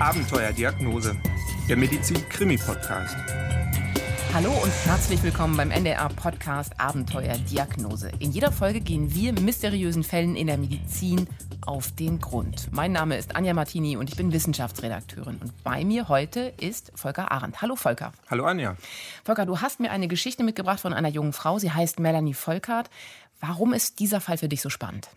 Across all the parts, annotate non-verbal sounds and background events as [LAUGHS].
Abenteuerdiagnose, der Medizin-Krimi-Podcast. Hallo und herzlich willkommen beim NDR-Podcast Abenteuerdiagnose. In jeder Folge gehen wir mysteriösen Fällen in der Medizin auf den Grund. Mein Name ist Anja Martini und ich bin Wissenschaftsredakteurin. Und bei mir heute ist Volker Arendt. Hallo Volker. Hallo Anja. Volker, du hast mir eine Geschichte mitgebracht von einer jungen Frau. Sie heißt Melanie Volkart. Warum ist dieser Fall für dich so spannend?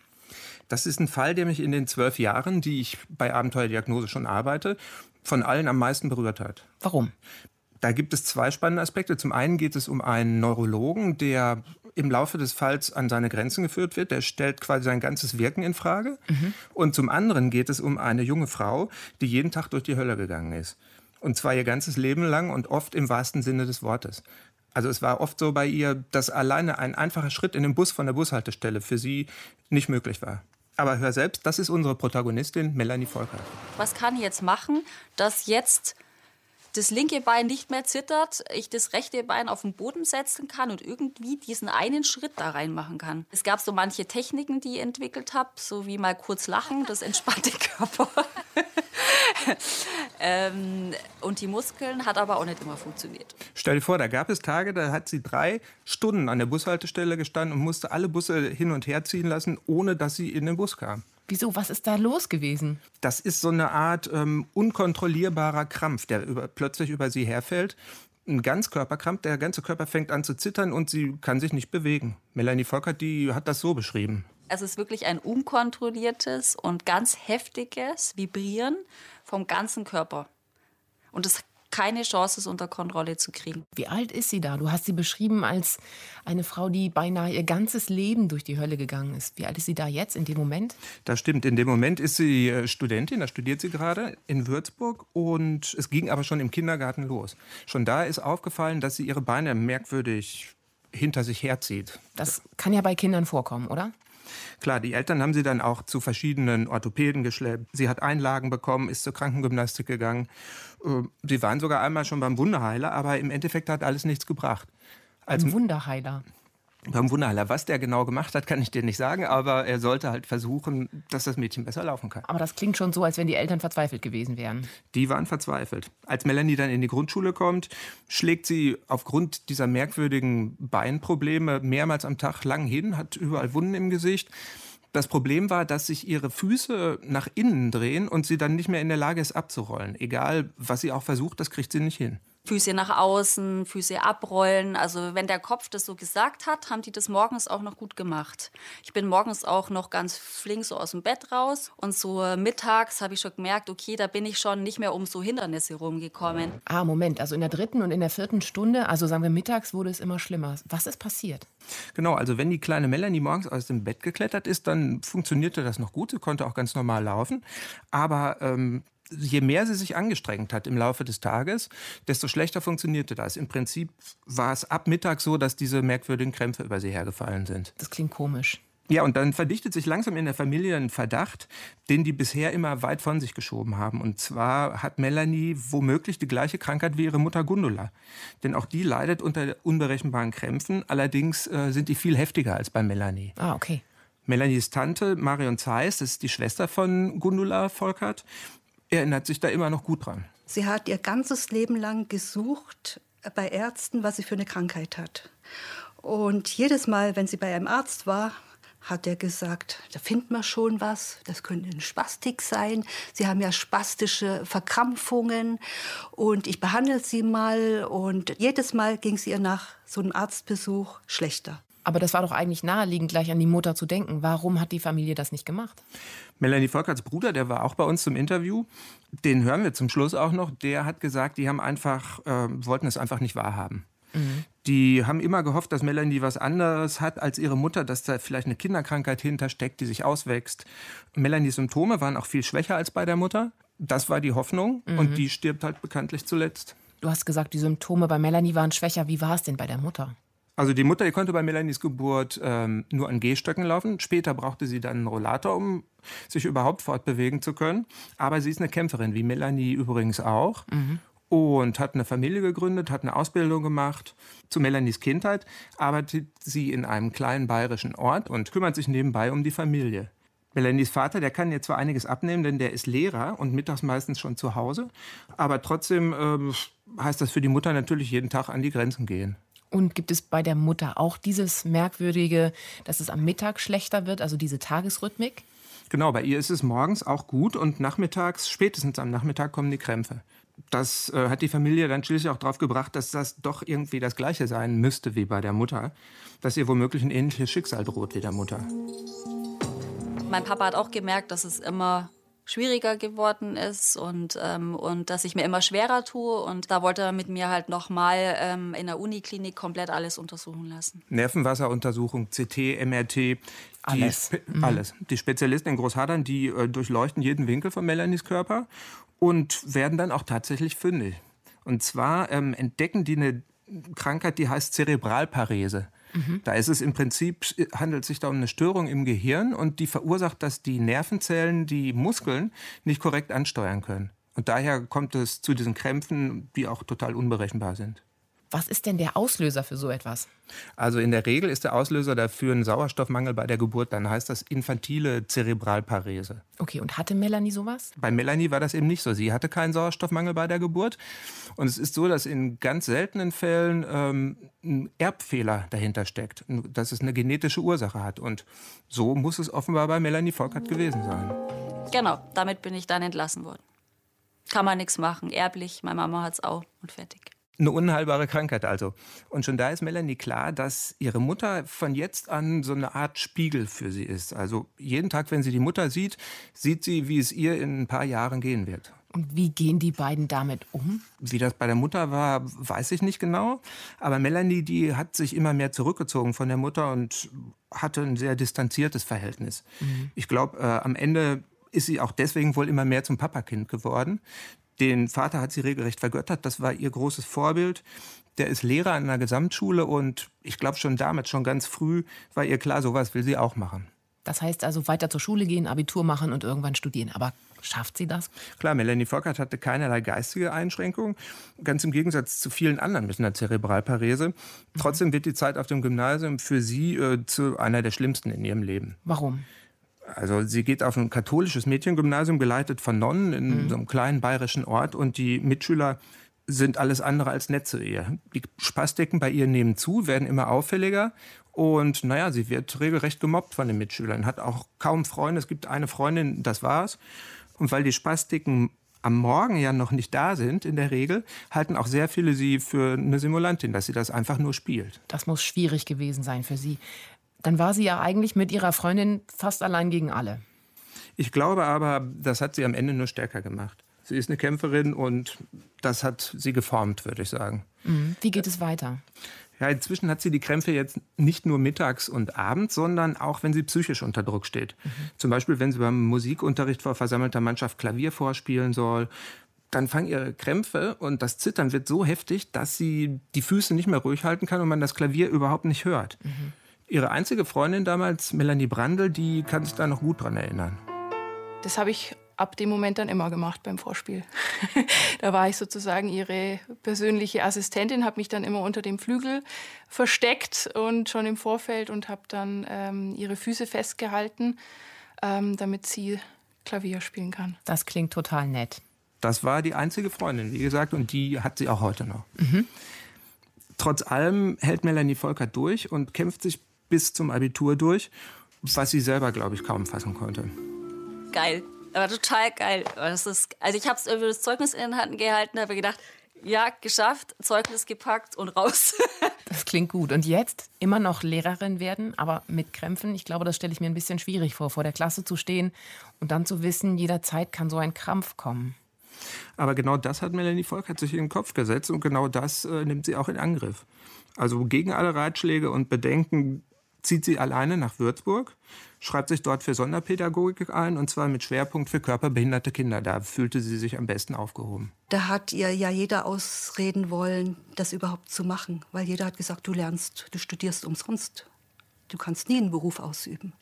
Das ist ein Fall, der mich in den zwölf Jahren, die ich bei Abenteuerdiagnose schon arbeite, von allen am meisten berührt hat. Warum? Da gibt es zwei spannende Aspekte. Zum einen geht es um einen Neurologen, der im Laufe des Falls an seine Grenzen geführt wird. Der stellt quasi sein ganzes Wirken in Frage. Mhm. Und zum anderen geht es um eine junge Frau, die jeden Tag durch die Hölle gegangen ist. Und zwar ihr ganzes Leben lang und oft im wahrsten Sinne des Wortes. Also es war oft so bei ihr, dass alleine ein einfacher Schritt in den Bus von der Bushaltestelle für sie nicht möglich war. Aber hör selbst, das ist unsere Protagonistin Melanie Volker. Was kann ich jetzt machen, dass jetzt das linke Bein nicht mehr zittert, ich das rechte Bein auf den Boden setzen kann und irgendwie diesen einen Schritt da reinmachen kann. Es gab so manche Techniken, die ich entwickelt habe, so wie mal kurz lachen, das entspannt den [LAUGHS] Körper. [LAUGHS] ähm, und die Muskeln hat aber auch nicht immer funktioniert. Stell dir vor, da gab es Tage, da hat sie drei Stunden an der Bushaltestelle gestanden und musste alle Busse hin und her ziehen lassen, ohne dass sie in den Bus kam. Wieso? Was ist da los gewesen? Das ist so eine Art ähm, unkontrollierbarer Krampf, der über, plötzlich über sie herfällt. Ein Ganzkörperkrampf, der ganze Körper fängt an zu zittern und sie kann sich nicht bewegen. Melanie Volkert, die hat das so beschrieben. Es ist wirklich ein unkontrolliertes und ganz heftiges Vibrieren vom ganzen Körper. Und das keine Chance, es unter Kontrolle zu kriegen. Wie alt ist sie da? Du hast sie beschrieben als eine Frau, die beinahe ihr ganzes Leben durch die Hölle gegangen ist. Wie alt ist sie da jetzt in dem Moment? Das stimmt. In dem Moment ist sie äh, Studentin, da studiert sie gerade in Würzburg und es ging aber schon im Kindergarten los. Schon da ist aufgefallen, dass sie ihre Beine merkwürdig hinter sich herzieht. Das kann ja bei Kindern vorkommen, oder? Klar, die Eltern haben sie dann auch zu verschiedenen Orthopäden geschleppt. Sie hat Einlagen bekommen, ist zur Krankengymnastik gegangen. Äh, sie waren sogar einmal schon beim Wunderheiler, aber im Endeffekt hat alles nichts gebracht. Als Wunderheiler? beim Wunderheiler. Was der genau gemacht hat, kann ich dir nicht sagen, aber er sollte halt versuchen, dass das Mädchen besser laufen kann. Aber das klingt schon so, als wenn die Eltern verzweifelt gewesen wären. Die waren verzweifelt. Als Melanie dann in die Grundschule kommt, schlägt sie aufgrund dieser merkwürdigen Beinprobleme mehrmals am Tag lang hin, hat überall Wunden im Gesicht. Das Problem war, dass sich ihre Füße nach innen drehen und sie dann nicht mehr in der Lage ist abzurollen. Egal, was sie auch versucht, das kriegt sie nicht hin. Füße nach außen, Füße abrollen. Also wenn der Kopf das so gesagt hat, haben die das morgens auch noch gut gemacht. Ich bin morgens auch noch ganz flink so aus dem Bett raus und so mittags habe ich schon gemerkt, okay, da bin ich schon nicht mehr um so Hindernisse rumgekommen. Ah, Moment, also in der dritten und in der vierten Stunde, also sagen wir mittags, wurde es immer schlimmer. Was ist passiert? Genau, also wenn die kleine Melanie morgens aus dem Bett geklettert ist, dann funktionierte das noch gut. Sie konnte auch ganz normal laufen. Aber ähm, je mehr sie sich angestrengt hat im Laufe des Tages, desto schlechter funktionierte das. Im Prinzip war es ab Mittag so, dass diese merkwürdigen Krämpfe über sie hergefallen sind. Das klingt komisch. Ja, und dann verdichtet sich langsam in der Familie ein Verdacht, den die bisher immer weit von sich geschoben haben. Und zwar hat Melanie womöglich die gleiche Krankheit wie ihre Mutter Gundula. Denn auch die leidet unter unberechenbaren Krämpfen. Allerdings äh, sind die viel heftiger als bei Melanie. Ah, okay. Melanies Tante Marion Zeiss, das ist die Schwester von Gundula Volkert, erinnert sich da immer noch gut dran. Sie hat ihr ganzes Leben lang gesucht bei Ärzten, was sie für eine Krankheit hat. Und jedes Mal, wenn sie bei einem Arzt war, hat er gesagt, da findet man schon was, das könnte eine Spastik sein. Sie haben ja spastische Verkrampfungen und ich behandle sie mal. Und jedes Mal ging es ihr nach so einem Arztbesuch schlechter. Aber das war doch eigentlich naheliegend, gleich an die Mutter zu denken. Warum hat die Familie das nicht gemacht? Melanie Volkerts Bruder, der war auch bei uns zum Interview. Den hören wir zum Schluss auch noch. Der hat gesagt, die haben einfach, äh, wollten es einfach nicht wahrhaben. Mhm. Die haben immer gehofft, dass Melanie was anderes hat als ihre Mutter, dass da vielleicht eine Kinderkrankheit hintersteckt, die sich auswächst. Melanies Symptome waren auch viel schwächer als bei der Mutter. Das war die Hoffnung mhm. und die stirbt halt bekanntlich zuletzt. Du hast gesagt, die Symptome bei Melanie waren schwächer. Wie war es denn bei der Mutter? Also die Mutter die konnte bei Melanies Geburt ähm, nur an Gehstöcken laufen. Später brauchte sie dann einen Rollator, um sich überhaupt fortbewegen zu können. Aber sie ist eine Kämpferin, wie Melanie übrigens auch. Mhm. Und hat eine Familie gegründet, hat eine Ausbildung gemacht. Zu Melanies Kindheit arbeitet sie in einem kleinen bayerischen Ort und kümmert sich nebenbei um die Familie. Melanies Vater, der kann ihr zwar einiges abnehmen, denn der ist Lehrer und mittags meistens schon zu Hause. Aber trotzdem äh, heißt das für die Mutter natürlich jeden Tag an die Grenzen gehen. Und gibt es bei der Mutter auch dieses Merkwürdige, dass es am Mittag schlechter wird, also diese Tagesrhythmik? Genau, bei ihr ist es morgens auch gut und nachmittags, spätestens am Nachmittag kommen die Krämpfe. Das äh, hat die Familie dann schließlich auch darauf gebracht, dass das doch irgendwie das Gleiche sein müsste wie bei der Mutter, dass ihr womöglich ein ähnliches Schicksal droht wie der Mutter. Mein Papa hat auch gemerkt, dass es immer schwieriger geworden ist und, ähm, und dass ich mir immer schwerer tue. Und da wollte er mit mir halt nochmal ähm, in der Uniklinik komplett alles untersuchen lassen. Nervenwasseruntersuchung, CT, MRT. Die, alles. Mhm. Alles. Die Spezialisten in Großhadern, die äh, durchleuchten jeden Winkel von Melanies Körper und werden dann auch tatsächlich fündig. Und zwar ähm, entdecken die eine Krankheit, die heißt Zerebralparese. Mhm. Da ist es im Prinzip, handelt sich da um eine Störung im Gehirn und die verursacht, dass die Nervenzellen die Muskeln nicht korrekt ansteuern können. Und daher kommt es zu diesen Krämpfen, die auch total unberechenbar sind. Was ist denn der Auslöser für so etwas? Also in der Regel ist der Auslöser dafür ein Sauerstoffmangel bei der Geburt. Dann heißt das infantile Zerebralparese. Okay, und hatte Melanie sowas? Bei Melanie war das eben nicht so. Sie hatte keinen Sauerstoffmangel bei der Geburt. Und es ist so, dass in ganz seltenen Fällen ähm, ein Erbfehler dahinter steckt, dass es eine genetische Ursache hat. Und so muss es offenbar bei Melanie Volkert gewesen sein. Genau, damit bin ich dann entlassen worden. Kann man nichts machen, erblich, meine Mama hat es auch und fertig. Eine unheilbare Krankheit also. Und schon da ist Melanie klar, dass ihre Mutter von jetzt an so eine Art Spiegel für sie ist. Also jeden Tag, wenn sie die Mutter sieht, sieht sie, wie es ihr in ein paar Jahren gehen wird. Und wie gehen die beiden damit um? Wie das bei der Mutter war, weiß ich nicht genau. Aber Melanie, die hat sich immer mehr zurückgezogen von der Mutter und hatte ein sehr distanziertes Verhältnis. Mhm. Ich glaube, äh, am Ende ist sie auch deswegen wohl immer mehr zum Papakind geworden. Den Vater hat sie regelrecht vergöttert. Das war ihr großes Vorbild. Der ist Lehrer an einer Gesamtschule und ich glaube schon damit, schon ganz früh, war ihr klar, sowas will sie auch machen. Das heißt also weiter zur Schule gehen, Abitur machen und irgendwann studieren. Aber schafft sie das? Klar, Melanie Volkert hatte keinerlei geistige Einschränkungen, ganz im Gegensatz zu vielen anderen mit einer Zerebralparese. Trotzdem wird die Zeit auf dem Gymnasium für sie äh, zu einer der schlimmsten in ihrem Leben. Warum? Also sie geht auf ein katholisches Mädchengymnasium, geleitet von Nonnen in mhm. so einem kleinen bayerischen Ort und die Mitschüler sind alles andere als nett zu ihr. Die Spastiken bei ihr nehmen zu, werden immer auffälliger und naja, sie wird regelrecht gemobbt von den Mitschülern, hat auch kaum Freunde. Es gibt eine Freundin, das war's. Und weil die Spastiken am Morgen ja noch nicht da sind, in der Regel, halten auch sehr viele sie für eine Simulantin, dass sie das einfach nur spielt. Das muss schwierig gewesen sein für sie. Dann war sie ja eigentlich mit ihrer Freundin fast allein gegen alle. Ich glaube aber, das hat sie am Ende nur stärker gemacht. Sie ist eine Kämpferin und das hat sie geformt, würde ich sagen. Mhm. Wie geht es weiter? Ja, inzwischen hat sie die Krämpfe jetzt nicht nur mittags und abends, sondern auch, wenn sie psychisch unter Druck steht. Mhm. Zum Beispiel, wenn sie beim Musikunterricht vor versammelter Mannschaft Klavier vorspielen soll. Dann fangen ihre Krämpfe und das Zittern wird so heftig, dass sie die Füße nicht mehr ruhig halten kann und man das Klavier überhaupt nicht hört. Mhm. Ihre einzige Freundin damals, Melanie Brandl, die kann sich da noch gut dran erinnern. Das habe ich ab dem Moment dann immer gemacht beim Vorspiel. [LAUGHS] da war ich sozusagen ihre persönliche Assistentin, habe mich dann immer unter dem Flügel versteckt und schon im Vorfeld und habe dann ähm, ihre Füße festgehalten, ähm, damit sie Klavier spielen kann. Das klingt total nett. Das war die einzige Freundin, wie gesagt, und die hat sie auch heute noch. Mhm. Trotz allem hält Melanie Volkert durch und kämpft sich bis zum Abitur durch, was sie selber, glaube ich, kaum fassen konnte. Geil. Aber total geil. Das ist, also ich habe das Zeugnis in den Händen gehalten, habe gedacht, ja, geschafft, Zeugnis gepackt und raus. [LAUGHS] das klingt gut. Und jetzt immer noch Lehrerin werden, aber mit Krämpfen. Ich glaube, das stelle ich mir ein bisschen schwierig vor, vor der Klasse zu stehen und dann zu wissen, jederzeit kann so ein Krampf kommen. Aber genau das hat Melanie Volk sich in den Kopf gesetzt und genau das äh, nimmt sie auch in Angriff. Also gegen alle Ratschläge und Bedenken zieht sie alleine nach Würzburg, schreibt sich dort für Sonderpädagogik ein und zwar mit Schwerpunkt für körperbehinderte Kinder. Da fühlte sie sich am besten aufgehoben. Da hat ihr ja jeder ausreden wollen, das überhaupt zu machen, weil jeder hat gesagt, du lernst, du studierst umsonst. Du kannst nie einen Beruf ausüben.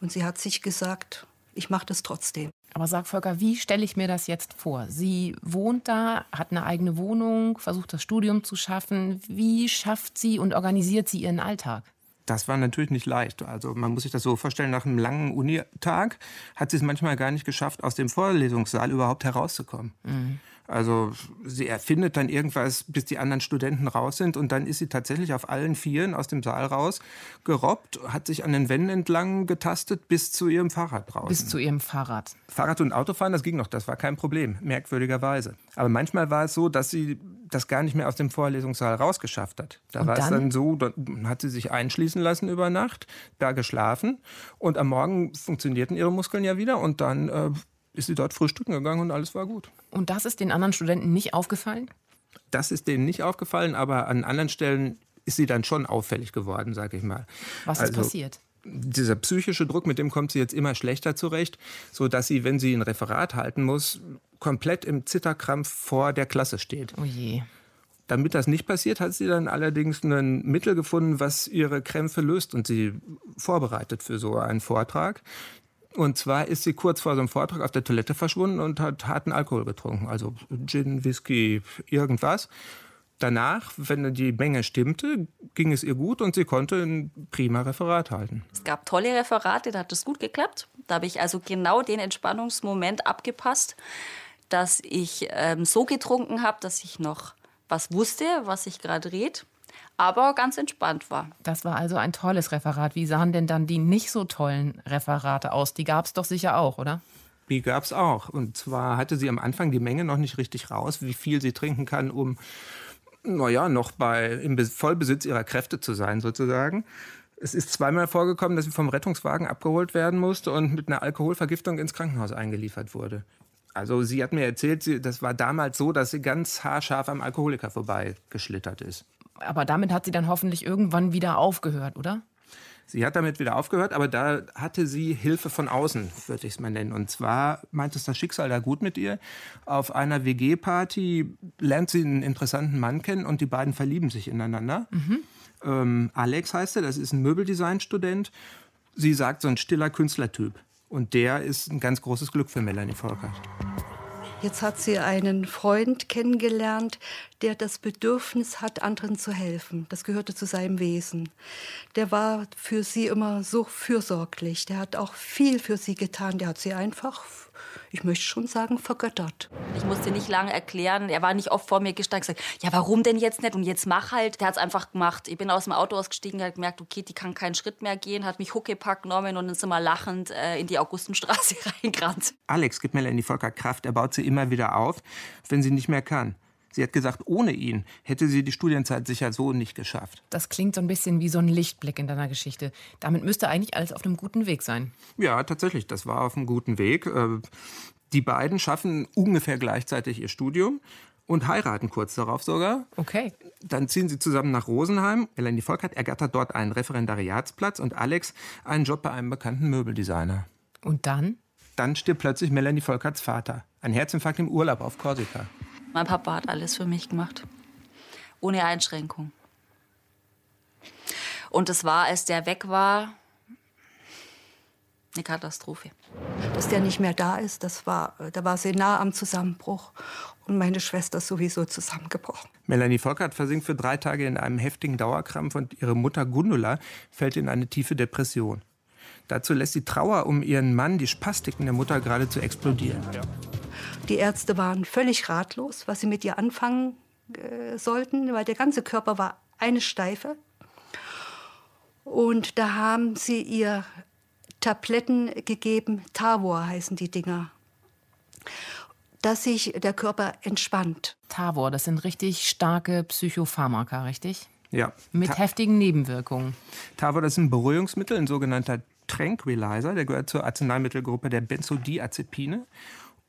Und sie hat sich gesagt, ich mache das trotzdem. Aber sag Volker, wie stelle ich mir das jetzt vor? Sie wohnt da, hat eine eigene Wohnung, versucht das Studium zu schaffen. Wie schafft sie und organisiert sie ihren Alltag? Das war natürlich nicht leicht. Also man muss sich das so vorstellen, nach einem langen Unitag hat sie es manchmal gar nicht geschafft, aus dem Vorlesungssaal überhaupt herauszukommen. Mhm. Also sie erfindet dann irgendwas, bis die anderen Studenten raus sind und dann ist sie tatsächlich auf allen Vieren aus dem Saal raus gerobbt, hat sich an den Wänden entlang getastet bis zu ihrem Fahrrad draußen. Bis zu ihrem Fahrrad. Fahrrad und Autofahren, das ging noch, das war kein Problem, merkwürdigerweise. Aber manchmal war es so, dass sie das gar nicht mehr aus dem Vorlesungssaal rausgeschafft hat. Da und war dann? es dann so, dann hat sie sich einschließen lassen über Nacht, da geschlafen und am Morgen funktionierten ihre Muskeln ja wieder und dann äh, ist sie dort frühstücken gegangen und alles war gut. Und das ist den anderen Studenten nicht aufgefallen? Das ist denen nicht aufgefallen, aber an anderen Stellen ist sie dann schon auffällig geworden, sage ich mal. Was ist also, passiert? Dieser psychische Druck, mit dem kommt sie jetzt immer schlechter zurecht, so dass sie, wenn sie ein Referat halten muss, komplett im Zitterkrampf vor der Klasse steht. Oh je. Damit das nicht passiert, hat sie dann allerdings ein Mittel gefunden, was ihre Krämpfe löst und sie vorbereitet für so einen Vortrag. Und zwar ist sie kurz vor so einem Vortrag auf der Toilette verschwunden und hat harten Alkohol getrunken. Also Gin, Whisky, irgendwas. Danach, wenn die Menge stimmte, ging es ihr gut und sie konnte ein prima Referat halten. Es gab tolle Referate, da hat es gut geklappt. Da habe ich also genau den Entspannungsmoment abgepasst, dass ich ähm, so getrunken habe, dass ich noch was wusste, was sich gerade dreht aber ganz entspannt war. Das war also ein tolles Referat. Wie sahen denn dann die nicht so tollen Referate aus? Die gab es doch sicher auch, oder? Die gab es auch. Und zwar hatte sie am Anfang die Menge noch nicht richtig raus, wie viel sie trinken kann, um, naja, noch bei, im Vollbesitz ihrer Kräfte zu sein, sozusagen. Es ist zweimal vorgekommen, dass sie vom Rettungswagen abgeholt werden musste und mit einer Alkoholvergiftung ins Krankenhaus eingeliefert wurde. Also sie hat mir erzählt, das war damals so, dass sie ganz haarscharf am Alkoholiker vorbeigeschlittert ist. Aber damit hat sie dann hoffentlich irgendwann wieder aufgehört, oder? Sie hat damit wieder aufgehört, aber da hatte sie Hilfe von außen, würde ich es mal nennen. Und zwar meint es das Schicksal da gut mit ihr. Auf einer WG-Party lernt sie einen interessanten Mann kennen und die beiden verlieben sich ineinander. Mhm. Ähm, Alex heißt er, das ist ein Möbeldesign-Student. Sie sagt, so ein stiller Künstlertyp. Und der ist ein ganz großes Glück für Melanie Volkert. Jetzt hat sie einen Freund kennengelernt, der das Bedürfnis hat, anderen zu helfen. Das gehörte zu seinem Wesen. Der war für sie immer so fürsorglich. Der hat auch viel für sie getan. Der hat sie einfach ich möchte schon sagen, vergöttert. Ich musste nicht lange erklären. Er war nicht oft vor mir gestanden und gesagt, ja, warum denn jetzt nicht? Und jetzt mach halt. Der hat es einfach gemacht. Ich bin aus dem Auto ausgestiegen, hat gemerkt, okay, die kann keinen Schritt mehr gehen, hat mich Huckepack genommen und dann sind wir lachend äh, in die Augustenstraße [LAUGHS] reingerannt. Alex gibt Melanie Volker Kraft. Er baut sie immer wieder auf, wenn sie nicht mehr kann. Sie hat gesagt, ohne ihn hätte sie die Studienzeit sicher so nicht geschafft. Das klingt so ein bisschen wie so ein Lichtblick in deiner Geschichte. Damit müsste eigentlich alles auf einem guten Weg sein. Ja, tatsächlich, das war auf einem guten Weg. Äh, die beiden schaffen ungefähr gleichzeitig ihr Studium und heiraten kurz darauf sogar. Okay. Dann ziehen sie zusammen nach Rosenheim. Melanie Volkert ergattert dort einen Referendariatsplatz und Alex einen Job bei einem bekannten Möbeldesigner. Und dann? Dann stirbt plötzlich Melanie Volkerts Vater. Ein Herzinfarkt im Urlaub auf Korsika. Mein Papa hat alles für mich gemacht. Ohne Einschränkung. Und es war, als der weg war, eine Katastrophe. Dass der nicht mehr da ist, das war, da war sie nah am Zusammenbruch. Und meine Schwester ist sowieso zusammengebrochen. Melanie Volkert versinkt für drei Tage in einem heftigen Dauerkrampf und ihre Mutter Gundula fällt in eine tiefe Depression. Dazu lässt die Trauer um ihren Mann die Spastiken der Mutter geradezu explodieren. Ja. Die Ärzte waren völlig ratlos, was sie mit ihr anfangen äh, sollten, weil der ganze Körper war eine Steife. Und da haben sie ihr Tabletten gegeben, Tavor heißen die Dinger, dass sich der Körper entspannt. Tavor, das sind richtig starke Psychopharmaka, richtig? Ja. Mit Ta heftigen Nebenwirkungen. Tavor, das ist ein Beruhigungsmittel, ein sogenannter Tranquilizer. Der gehört zur Arzneimittelgruppe der Benzodiazepine.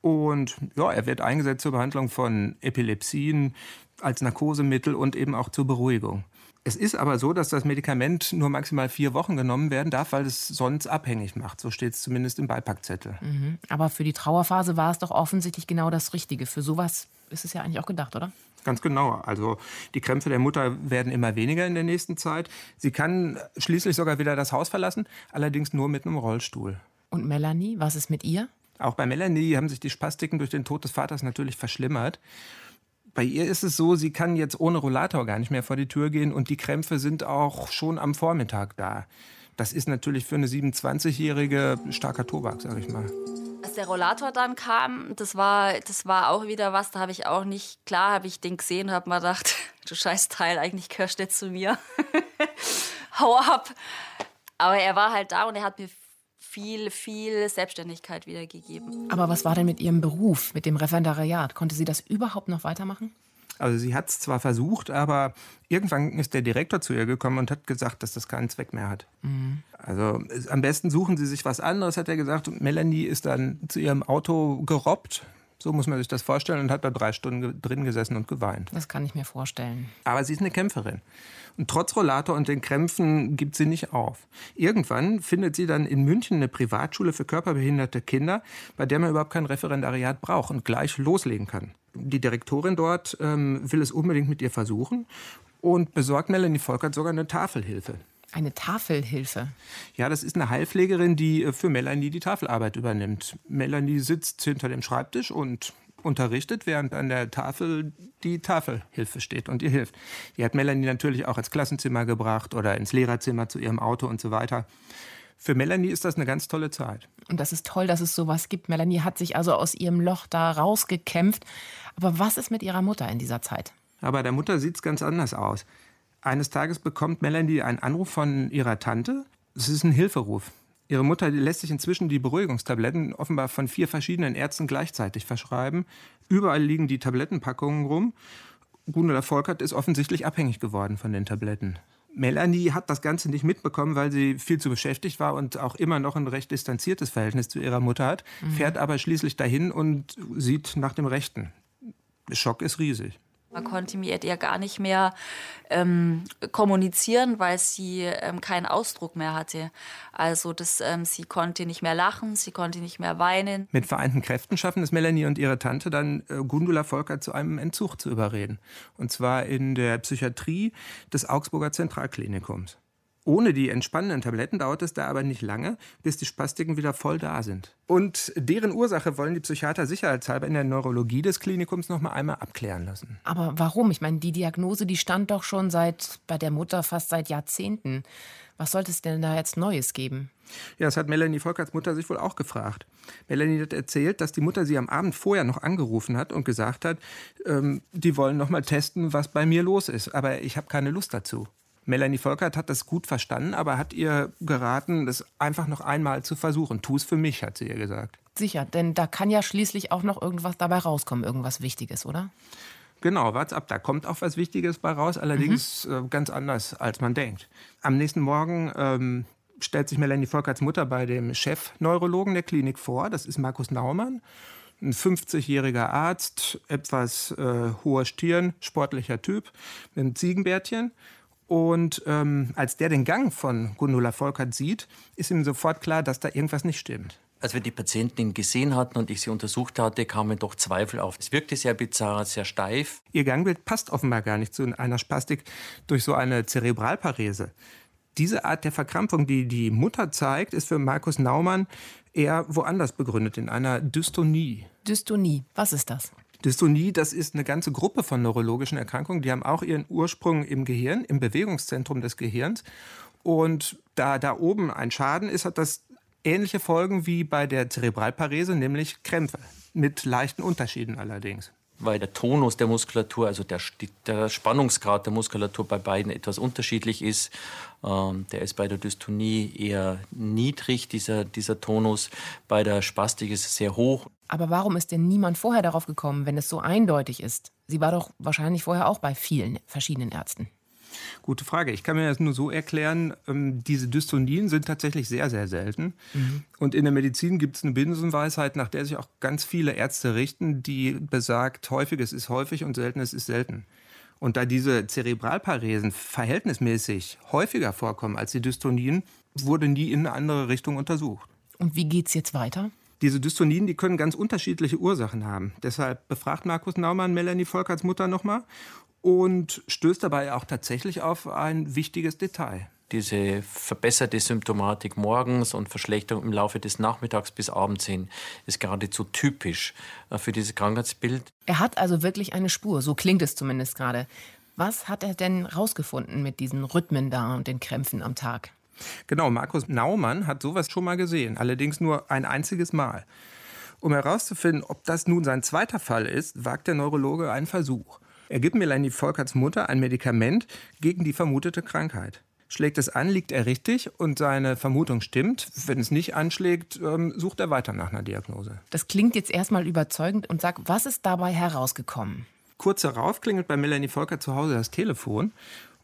Und ja, er wird eingesetzt zur Behandlung von Epilepsien, als Narkosemittel und eben auch zur Beruhigung. Es ist aber so, dass das Medikament nur maximal vier Wochen genommen werden darf, weil es sonst abhängig macht. So steht es zumindest im Beipackzettel. Mhm. Aber für die Trauerphase war es doch offensichtlich genau das Richtige. Für sowas ist es ja eigentlich auch gedacht, oder? Ganz genau. Also die Krämpfe der Mutter werden immer weniger in der nächsten Zeit. Sie kann schließlich sogar wieder das Haus verlassen, allerdings nur mit einem Rollstuhl. Und Melanie, was ist mit ihr? Auch bei Melanie haben sich die Spastiken durch den Tod des Vaters natürlich verschlimmert Bei ihr ist es so, sie kann jetzt ohne Rollator gar nicht mehr vor die Tür gehen und die Krämpfe sind auch schon am Vormittag da. Das ist natürlich für eine 27-Jährige starker Tobak, sag ich mal. Als der Rollator dann kam, das war, das war auch wieder was, da habe ich auch nicht, klar habe ich den gesehen habe mir gedacht, [LAUGHS] du scheiß Teil, eigentlich gehörst du nicht zu mir. [LAUGHS] Hau ab. Aber er war halt da und er hat mir viel, viel Selbstständigkeit wiedergegeben. Aber was war denn mit Ihrem Beruf, mit dem Referendariat? Konnte sie das überhaupt noch weitermachen? Also sie hat es zwar versucht, aber irgendwann ist der Direktor zu ihr gekommen und hat gesagt, dass das keinen Zweck mehr hat. Mhm. Also am besten suchen Sie sich was anderes, hat er gesagt. Und Melanie ist dann zu ihrem Auto gerobbt. So muss man sich das vorstellen und hat da drei Stunden drin gesessen und geweint. Das kann ich mir vorstellen. Aber sie ist eine Kämpferin. Und trotz Rollator und den Krämpfen gibt sie nicht auf. Irgendwann findet sie dann in München eine Privatschule für körperbehinderte Kinder, bei der man überhaupt kein Referendariat braucht und gleich loslegen kann. Die Direktorin dort ähm, will es unbedingt mit ihr versuchen und besorgt Melanie Volkert sogar eine Tafelhilfe. Eine Tafelhilfe. Ja, das ist eine Heilpflegerin, die äh, für Melanie die Tafelarbeit übernimmt. Melanie sitzt hinter dem Schreibtisch und unterrichtet, während an der Tafel die Tafelhilfe steht und ihr hilft. Die hat Melanie natürlich auch ins Klassenzimmer gebracht oder ins Lehrerzimmer zu ihrem Auto und so weiter. Für Melanie ist das eine ganz tolle Zeit. Und das ist toll, dass es sowas gibt. Melanie hat sich also aus ihrem Loch da rausgekämpft. Aber was ist mit ihrer Mutter in dieser Zeit? Aber der Mutter sieht es ganz anders aus. Eines Tages bekommt Melanie einen Anruf von ihrer Tante. Es ist ein Hilferuf. Ihre Mutter lässt sich inzwischen die Beruhigungstabletten offenbar von vier verschiedenen Ärzten gleichzeitig verschreiben. Überall liegen die Tablettenpackungen rum. Gundula Volkert ist offensichtlich abhängig geworden von den Tabletten. Melanie hat das Ganze nicht mitbekommen, weil sie viel zu beschäftigt war und auch immer noch ein recht distanziertes Verhältnis zu ihrer Mutter hat, mhm. fährt aber schließlich dahin und sieht nach dem Rechten. Der Schock ist riesig. Man konnte mit ihr gar nicht mehr ähm, kommunizieren, weil sie ähm, keinen Ausdruck mehr hatte. Also das, ähm, sie konnte nicht mehr lachen, sie konnte nicht mehr weinen. Mit vereinten Kräften schaffen es Melanie und ihre Tante dann, äh, Gundula Volker zu einem Entzug zu überreden. Und zwar in der Psychiatrie des Augsburger Zentralklinikums. Ohne die entspannenden Tabletten dauert es da aber nicht lange, bis die Spastiken wieder voll da sind. Und deren Ursache wollen die Psychiater sicherheitshalber in der Neurologie des Klinikums noch mal einmal abklären lassen. Aber warum? Ich meine, die Diagnose, die stand doch schon seit bei der Mutter fast seit Jahrzehnten. Was sollte es denn da jetzt Neues geben? Ja, das hat Melanie Volkerts Mutter sich wohl auch gefragt. Melanie hat erzählt, dass die Mutter sie am Abend vorher noch angerufen hat und gesagt hat, ähm, die wollen noch mal testen, was bei mir los ist. Aber ich habe keine Lust dazu. Melanie Volkert hat das gut verstanden, aber hat ihr geraten, das einfach noch einmal zu versuchen. Tu es für mich, hat sie ihr gesagt. Sicher, denn da kann ja schließlich auch noch irgendwas dabei rauskommen, irgendwas Wichtiges, oder? Genau, wart's ab. Da kommt auch was Wichtiges bei raus, allerdings mhm. äh, ganz anders, als man denkt. Am nächsten Morgen ähm, stellt sich Melanie Volkerts Mutter bei dem Chef-Neurologen der Klinik vor. Das ist Markus Naumann. Ein 50-jähriger Arzt, etwas äh, hoher Stirn, sportlicher Typ, mit einem Ziegenbärtchen. Und ähm, als der den Gang von Gundula Volkert sieht, ist ihm sofort klar, dass da irgendwas nicht stimmt. Als wir die Patientin gesehen hatten und ich sie untersucht hatte, kamen doch Zweifel auf. Es wirkte sehr bizarr, sehr steif. Ihr Gangbild passt offenbar gar nicht zu einer Spastik durch so eine Zerebralparese. Diese Art der Verkrampfung, die die Mutter zeigt, ist für Markus Naumann eher woanders begründet, in einer Dystonie. Dystonie, was ist das? Dystonie, das ist eine ganze Gruppe von neurologischen Erkrankungen. Die haben auch ihren Ursprung im Gehirn, im Bewegungszentrum des Gehirns. Und da da oben ein Schaden ist, hat das ähnliche Folgen wie bei der Zerebralparese, nämlich Krämpfe. Mit leichten Unterschieden allerdings weil der Tonus der Muskulatur, also der, der Spannungsgrad der Muskulatur bei beiden etwas unterschiedlich ist. Ähm, der ist bei der Dystonie eher niedrig, dieser, dieser Tonus. Bei der Spastik ist es sehr hoch. Aber warum ist denn niemand vorher darauf gekommen, wenn es so eindeutig ist? Sie war doch wahrscheinlich vorher auch bei vielen verschiedenen Ärzten. Gute Frage. Ich kann mir das nur so erklären, ähm, diese Dystonien sind tatsächlich sehr, sehr selten. Mhm. Und in der Medizin gibt es eine Binsenweisheit, nach der sich auch ganz viele Ärzte richten, die besagt, häufiges ist häufig und seltenes ist selten. Und da diese Zerebralparesen verhältnismäßig häufiger vorkommen als die Dystonien, wurde nie in eine andere Richtung untersucht. Und wie geht es jetzt weiter? Diese Dystonien, die können ganz unterschiedliche Ursachen haben. Deshalb befragt Markus Naumann Melanie Volkerts Mutter nochmal und stößt dabei auch tatsächlich auf ein wichtiges Detail. diese verbesserte Symptomatik morgens und Verschlechterung im Laufe des Nachmittags bis abends hin ist geradezu typisch äh, für dieses Krankheitsbild. Er hat also wirklich eine Spur, so klingt es zumindest gerade. Was hat er denn rausgefunden mit diesen Rhythmen da und den Krämpfen am Tag? Genau, Markus Naumann hat sowas schon mal gesehen, allerdings nur ein einziges Mal. Um herauszufinden, ob das nun sein zweiter Fall ist, wagt der Neurologe einen Versuch. Er gibt Melanie Volkerts Mutter ein Medikament gegen die vermutete Krankheit. Schlägt es an, liegt er richtig und seine Vermutung stimmt. Wenn es nicht anschlägt, ähm, sucht er weiter nach einer Diagnose. Das klingt jetzt erstmal überzeugend und sag, was ist dabei herausgekommen? Kurz darauf klingelt bei Melanie Volker zu Hause das Telefon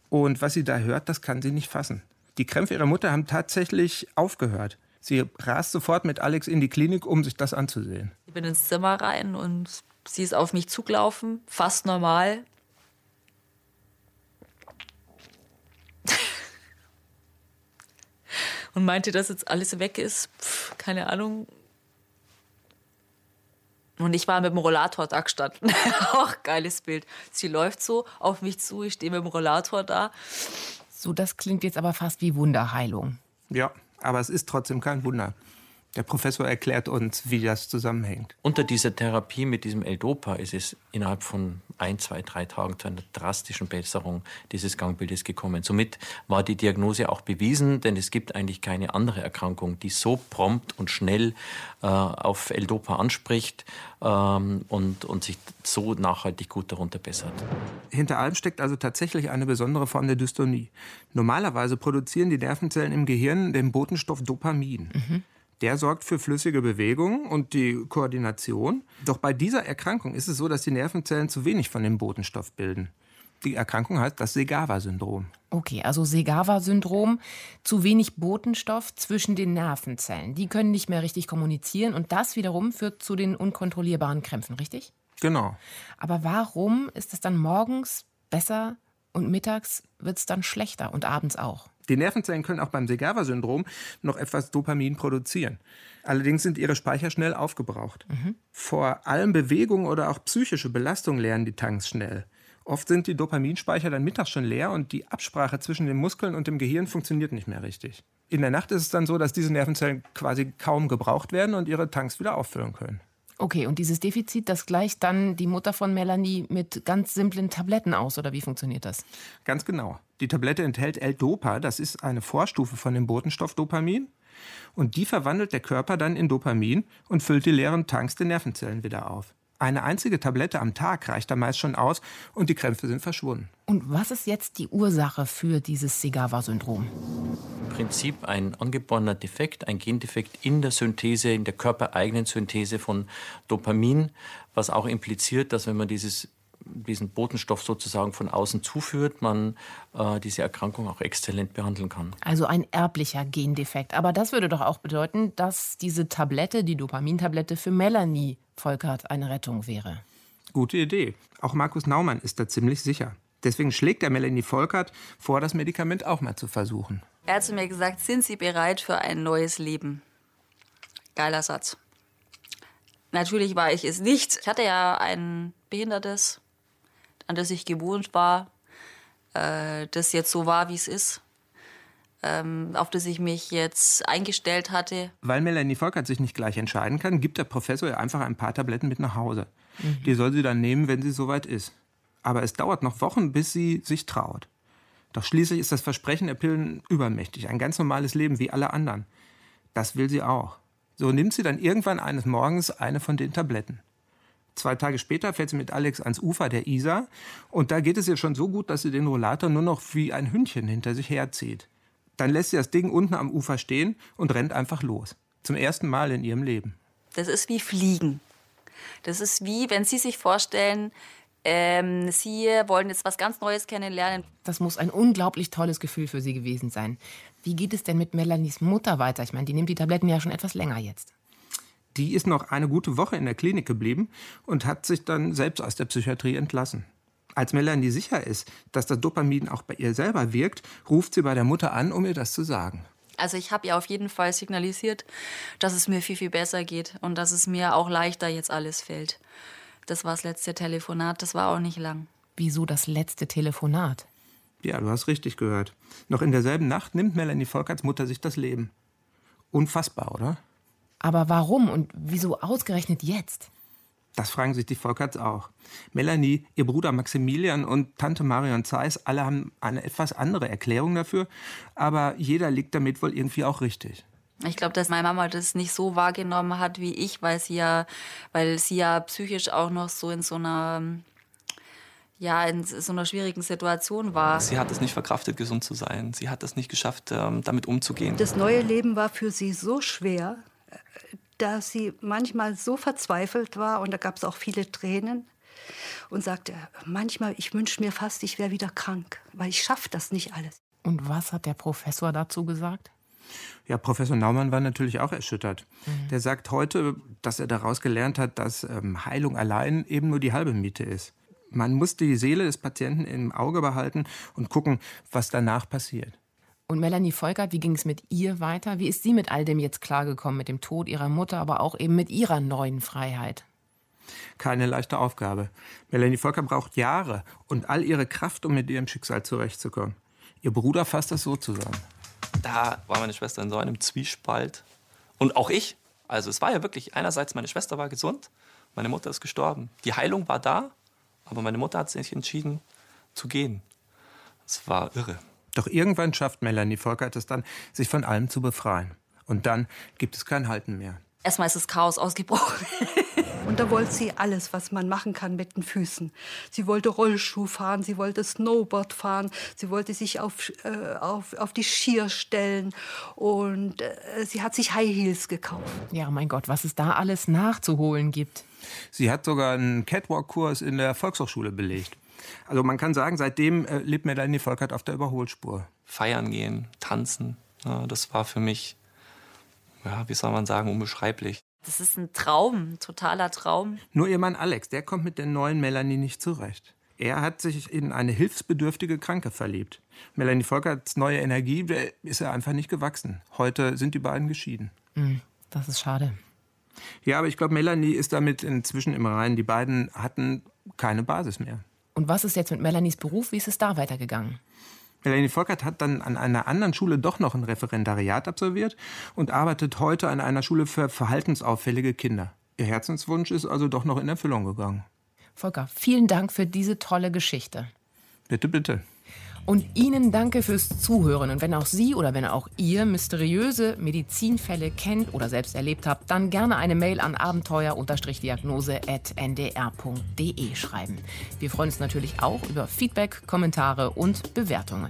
und was sie da hört, das kann sie nicht fassen. Die Krämpfe ihrer Mutter haben tatsächlich aufgehört. Sie rast sofort mit Alex in die Klinik, um sich das anzusehen. Ich bin ins Zimmer rein und sie ist auf mich zugelaufen, fast normal. [LAUGHS] und meinte, dass jetzt alles weg ist. Pff, keine Ahnung. Und ich war mit dem Rollator da gestanden. [LAUGHS] Auch geiles Bild. Sie läuft so auf mich zu, ich stehe mit dem Rollator da. So, das klingt jetzt aber fast wie Wunderheilung. Ja, aber es ist trotzdem kein Wunder. Der Professor erklärt uns, wie das zusammenhängt. Unter dieser Therapie mit diesem L-Dopa ist es innerhalb von ein, zwei, drei Tagen zu einer drastischen Besserung dieses Gangbildes gekommen. Somit war die Diagnose auch bewiesen, denn es gibt eigentlich keine andere Erkrankung, die so prompt und schnell äh, auf L-Dopa anspricht ähm, und, und sich so nachhaltig gut darunter bessert. Hinter allem steckt also tatsächlich eine besondere Form der Dystonie. Normalerweise produzieren die Nervenzellen im Gehirn den Botenstoff Dopamin. Mhm. Der sorgt für flüssige Bewegung und die Koordination. Doch bei dieser Erkrankung ist es so, dass die Nervenzellen zu wenig von dem Botenstoff bilden. Die Erkrankung heißt das Segawa-Syndrom. Okay, also Segawa-Syndrom, zu wenig Botenstoff zwischen den Nervenzellen. Die können nicht mehr richtig kommunizieren und das wiederum führt zu den unkontrollierbaren Krämpfen, richtig? Genau. Aber warum ist es dann morgens besser und mittags wird es dann schlechter und abends auch? Die Nervenzellen können auch beim Segawa-Syndrom noch etwas Dopamin produzieren. Allerdings sind ihre Speicher schnell aufgebraucht. Mhm. Vor allem Bewegung oder auch psychische Belastung lernen die Tanks schnell. Oft sind die Dopaminspeicher dann mittags schon leer und die Absprache zwischen den Muskeln und dem Gehirn funktioniert nicht mehr richtig. In der Nacht ist es dann so, dass diese Nervenzellen quasi kaum gebraucht werden und ihre Tanks wieder auffüllen können. Okay, und dieses Defizit, das gleicht dann die Mutter von Melanie mit ganz simplen Tabletten aus, oder wie funktioniert das? Ganz genau. Die Tablette enthält L-Dopa, das ist eine Vorstufe von dem Botenstoff Dopamin. Und die verwandelt der Körper dann in Dopamin und füllt die leeren Tanks der Nervenzellen wieder auf. Eine einzige Tablette am Tag reicht da meist schon aus und die Krämpfe sind verschwunden. Und was ist jetzt die Ursache für dieses Segawa-Syndrom? Im Prinzip ein angeborener Defekt, ein Gendefekt in der Synthese, in der körpereigenen Synthese von Dopamin, was auch impliziert, dass wenn man dieses diesen Botenstoff sozusagen von außen zuführt, man äh, diese Erkrankung auch exzellent behandeln kann. Also ein erblicher Gendefekt. Aber das würde doch auch bedeuten, dass diese Tablette, die Dopamintablette für Melanie Volkert eine Rettung wäre. Gute Idee. Auch Markus Naumann ist da ziemlich sicher. Deswegen schlägt er Melanie Volkert vor, das Medikament auch mal zu versuchen. Er hat zu mir gesagt, sind Sie bereit für ein neues Leben? Geiler Satz. Natürlich war ich es nicht. Ich hatte ja ein behindertes an das ich gewohnt war, äh, das jetzt so war, wie es ist, ähm, auf das ich mich jetzt eingestellt hatte. Weil Melanie Volkert sich nicht gleich entscheiden kann, gibt der Professor ihr einfach ein paar Tabletten mit nach Hause. Mhm. Die soll sie dann nehmen, wenn sie soweit ist. Aber es dauert noch Wochen, bis sie sich traut. Doch schließlich ist das Versprechen der Pillen übermächtig. Ein ganz normales Leben wie alle anderen. Das will sie auch. So nimmt sie dann irgendwann eines Morgens eine von den Tabletten. Zwei Tage später fährt sie mit Alex ans Ufer der Isar und da geht es ihr schon so gut, dass sie den Rollator nur noch wie ein Hündchen hinter sich herzieht. Dann lässt sie das Ding unten am Ufer stehen und rennt einfach los. Zum ersten Mal in ihrem Leben. Das ist wie Fliegen. Das ist wie, wenn Sie sich vorstellen, ähm, Sie wollen jetzt was ganz Neues kennenlernen. Das muss ein unglaublich tolles Gefühl für Sie gewesen sein. Wie geht es denn mit Melanies Mutter weiter? Ich meine, die nimmt die Tabletten ja schon etwas länger jetzt die ist noch eine gute Woche in der Klinik geblieben und hat sich dann selbst aus der Psychiatrie entlassen. Als Melanie sicher ist, dass das Dopamin auch bei ihr selber wirkt, ruft sie bei der Mutter an, um ihr das zu sagen. Also ich habe ihr auf jeden Fall signalisiert, dass es mir viel, viel besser geht und dass es mir auch leichter jetzt alles fällt. Das war das letzte Telefonat, das war auch nicht lang. Wieso das letzte Telefonat? Ja, du hast richtig gehört. Noch in derselben Nacht nimmt Melanie Volkerts Mutter sich das Leben. Unfassbar, oder? Aber warum und wieso ausgerechnet jetzt? Das fragen sich die Volkerts auch. Melanie, ihr Bruder Maximilian und Tante Marion Zeiss, alle haben eine etwas andere Erklärung dafür, aber jeder liegt damit wohl irgendwie auch richtig. Ich glaube, dass meine Mama das nicht so wahrgenommen hat wie ich, weil sie ja, weil sie ja psychisch auch noch so in so einer ja, in so einer schwierigen Situation war. Sie hat es nicht verkraftet, gesund zu sein. Sie hat es nicht geschafft, ähm, damit umzugehen. Das neue Leben war für sie so schwer, dass sie manchmal so verzweifelt war und da gab es auch viele Tränen und sagte, manchmal, ich wünsche mir fast, ich wäre wieder krank, weil ich schaffe das nicht alles. Und was hat der Professor dazu gesagt? Ja, Professor Naumann war natürlich auch erschüttert. Mhm. Der sagt heute, dass er daraus gelernt hat, dass ähm, Heilung allein eben nur die halbe Miete ist. Man muss die Seele des Patienten im Auge behalten und gucken, was danach passiert. Und Melanie Volkert, wie ging es mit ihr weiter? Wie ist sie mit all dem jetzt klargekommen, mit dem Tod ihrer Mutter, aber auch eben mit ihrer neuen Freiheit? Keine leichte Aufgabe. Melanie Volkert braucht Jahre und all ihre Kraft, um mit ihrem Schicksal zurechtzukommen. Ihr Bruder fasst das so zusammen. Da war meine Schwester in so einem Zwiespalt. Und auch ich. Also es war ja wirklich, einerseits meine Schwester war gesund, meine Mutter ist gestorben. Die Heilung war da, aber meine Mutter hat sich entschieden zu gehen. Es war irre. Doch irgendwann schafft Melanie Volkert es dann, sich von allem zu befreien. Und dann gibt es kein Halten mehr. Erstmal ist das Chaos ausgebrochen. [LAUGHS] Und da wollte sie alles, was man machen kann mit den Füßen. Sie wollte Rollschuh fahren, sie wollte Snowboard fahren, sie wollte sich auf, äh, auf, auf die Skier stellen und äh, sie hat sich High Heels gekauft. Ja, mein Gott, was es da alles nachzuholen gibt. Sie hat sogar einen Catwalk-Kurs in der Volkshochschule belegt. Also man kann sagen, seitdem äh, lebt Melanie Volkert auf der Überholspur. Feiern gehen, tanzen, ja, das war für mich, ja, wie soll man sagen, unbeschreiblich. Das ist ein Traum, ein totaler Traum. Nur ihr Mann Alex, der kommt mit der neuen Melanie nicht zurecht. Er hat sich in eine hilfsbedürftige Kranke verliebt. Melanie Volkerts neue Energie ist er einfach nicht gewachsen. Heute sind die beiden geschieden. Hm, das ist schade. Ja, aber ich glaube, Melanie ist damit inzwischen im Reinen. Die beiden hatten keine Basis mehr. Und was ist jetzt mit Melanies Beruf? Wie ist es da weitergegangen? Melanie Volkert hat dann an einer anderen Schule doch noch ein Referendariat absolviert und arbeitet heute an einer Schule für verhaltensauffällige Kinder. Ihr Herzenswunsch ist also doch noch in Erfüllung gegangen. Volker, vielen Dank für diese tolle Geschichte. Bitte, bitte. Und Ihnen danke fürs Zuhören. Und wenn auch Sie oder wenn auch ihr mysteriöse Medizinfälle kennt oder selbst erlebt habt, dann gerne eine Mail an abenteuer-diagnose.ndr.de schreiben. Wir freuen uns natürlich auch über Feedback, Kommentare und Bewertungen.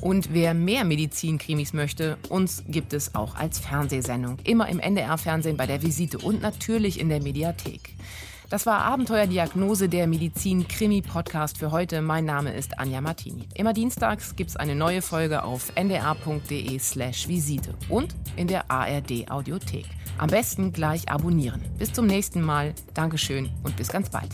Und wer mehr Medizin-Krimis möchte, uns gibt es auch als Fernsehsendung. Immer im NDR-Fernsehen bei der Visite und natürlich in der Mediathek. Das war Abenteuerdiagnose, der Medizin-Krimi-Podcast für heute. Mein Name ist Anja Martini. Immer dienstags gibt es eine neue Folge auf ndr.de/slash Visite und in der ARD-Audiothek. Am besten gleich abonnieren. Bis zum nächsten Mal. Dankeschön und bis ganz bald.